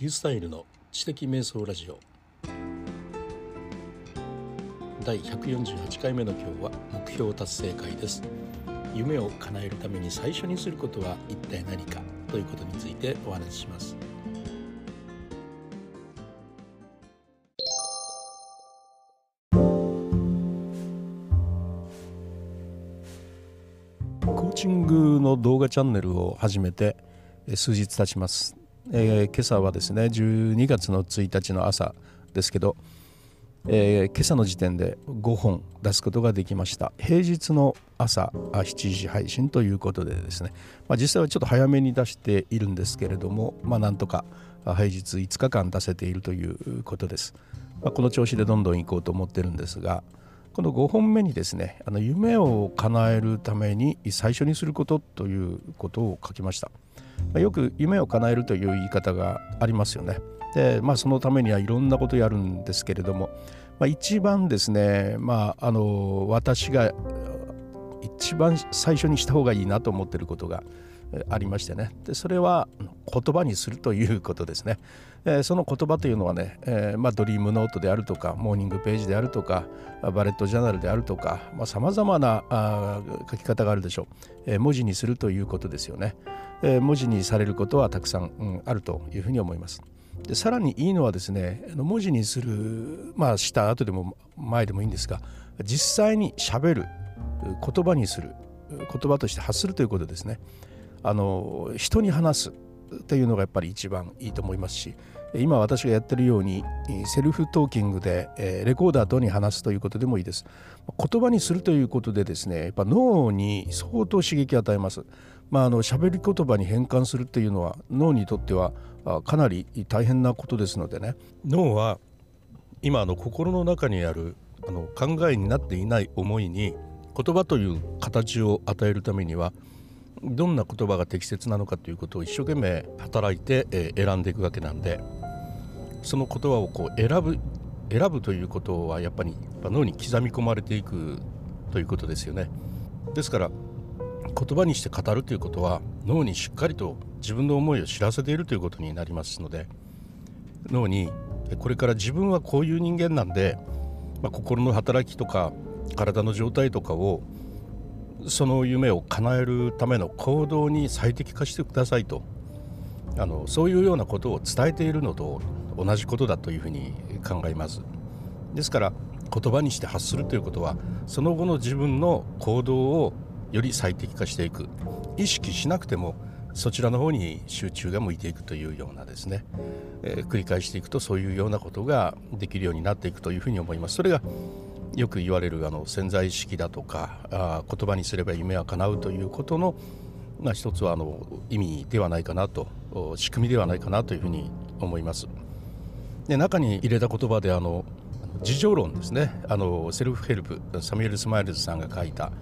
リュースタイルの知的瞑想ラジオ。第148回目の今日は目標達成会です。夢を叶えるために最初にすることは一体何か？ということについてお話しします。コーチングの動画チャンネルを始めて数日経ちます。えー、今朝はですね12月の1日の朝ですけど、えー、今朝の時点で5本出すことができました。平日の朝7時配信ということでですね、まあ、実際はちょっと早めに出しているんですけれども、まあ、なんとか平日5日間出せているということです、まあ、この調子でどんどん行こうと思ってるんですがこの5本目にですねあの夢を叶えるために最初にすることということを書きました。まよく夢を叶えるという言い方がありますよね。でまあそのためにはいろんなことやるんですけれども、まあ、一番ですねまああの私が一番最初にした方がいいなと思ってることがありましてね。でそれは言葉にするということですね、えー、その言葉というのはね、えー、まあ、ドリームノートであるとかモーニングページであるとかバレットジャーナルであるとかさまざ、まなあ書き方があるでしょう、えー、文字にするということですよね、え文字にされることはたくさん、うん、あるというふうに思います。でさらにいいのはですね文字にするまあした後でも前でもいいんですが実際にしゃべる言葉にする言葉として発するということですね。あの人に話すというのがやっぱり一番いいと思いますし今私がやってるようにセルフトーキングでレコーダーとに話すということでもいいです。言葉にするということでですねやっぱ脳に相当刺激を与えます。まああの喋り言葉に変換するっていうのは脳にとってはかなり大変なことですのでね。脳は今の心の中にあるあの考えになっていない思いに言葉という形を与えるためにはどんな言葉が適切なのかということを一生懸命働いて、え選んでいくわけなんでその言葉をこう選ぶ選ぶということはやっぱり脳に刻み込まれていくということですよね。ですから言葉にして語るということは脳にしっかりと自分の思いを知らせているということになりますので脳にこれから自分はこういう人間なんで、まあ、心の働きとか体の状態とかをその夢を叶えるための行動に最適化してくださいと。あのそういうようなことを伝えているのと同じことだというふうに考えます。ですから言葉にして発するということはその後の自分の行動をより最適化していく。意識しなくてもそちらの方に集中が向いていくというようなですね、えー、繰り返していくとそういうようなことができるようになっていくというふうに思います。それがよく言われるあの潜在意識だとかあ言葉にすれば夢は叶うということの、まあ、一つはあの意味ではないかなと仕組みではないかなというふうに思います。で中に入れた言葉であの自助論ですねあのセルフヘルプサミュエル・スマイルズさんが書いた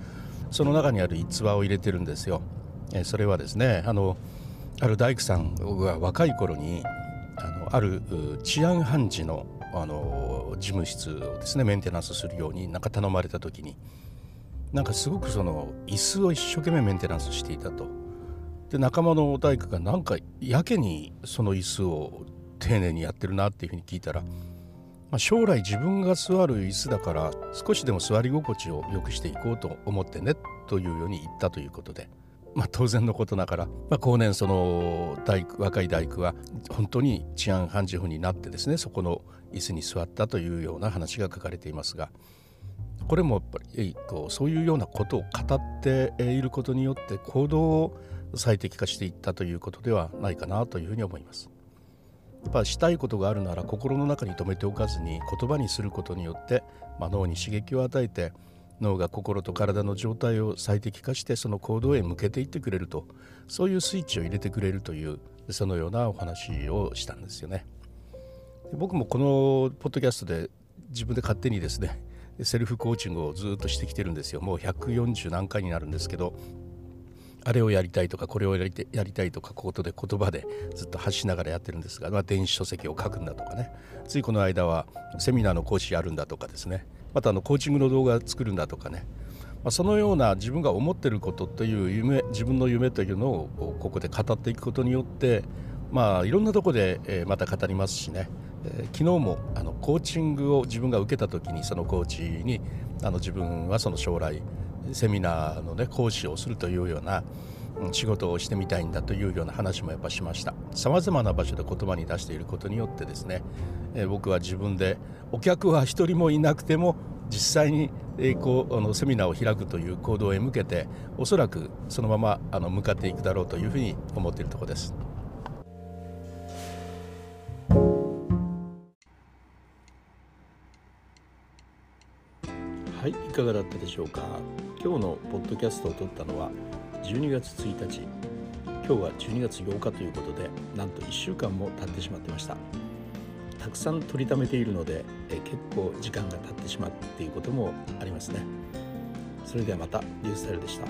その中にある逸話を入れてるんですよ。えそれはですねあのある大工さんが若い頃にあのある治安判事のあの事務室をですねメンテナンスするようになんか頼まれた時になんかすごくその椅子を一生懸命メンテナンスしていたと。で仲間の大工がなんかやけにその椅子を丁寧にやってるなっていうふうに聞いたら、まあ、将来自分が座る椅子だから少しでも座り心地を良くしていこうと思ってねというように言ったということで。まあ、当然のことながら、まあ、後年その大工若い大工は本当に治安判事婦になってですねそこの椅子に座ったというような話が書かれていますがこれもやっぱりこうそういうようなことを語っていることによって行動を最適化していったということではないかなというふうに思います。やっぱしたいことがあるなら心の中に留めておかずに言葉にすることによって、まあ、脳に刺激を与えて脳が心と体の状態を最適化してその行動へ向けていってくれるとそういうスイッチを入れてくれるというそのようなお話をしたんですよね。僕もこのポッドキャストで自分で勝手にですねセルフコーチングをずっとしてきてるんですよ。もう140何回になるんですけどあれをやりたいとかこれをやりたいやりたいとかことで言葉でずっと発しながらやってるんですが、まあ、電子書籍を書くんだとかね。ついこの間はセミナーの講師やるんだとかですね。またあのコーチングの動画作るんだとかね、まあ、そのような自分が思ってることという夢自分の夢というのをここで語っていくことによってまあいろんなとこで、また語りますしね、え昨日もあのコーチングを自分が受けた時にそのコーチにあの自分はその将来セミナーの、ね、講師をするというような仕事をしてみたいんだというような話もやっぱしましたさまざまな場所で言葉に出していることによってですね、え僕は自分でお客は一人もいなくても実際に、えこうあのセミナーを開くという行動へ向けておそらくそのままあの向かっていくだろうというふうに思っているところです。はいいかがだったでしょうか？今日のポッドキャストを撮ったのは12月1日。今日は12月8日ということでなんと1週間も経ってしまってました。たくさん撮りためているのでえ結構時間が経ってしまっていうこともありますね。それではまたニュースタイルでした。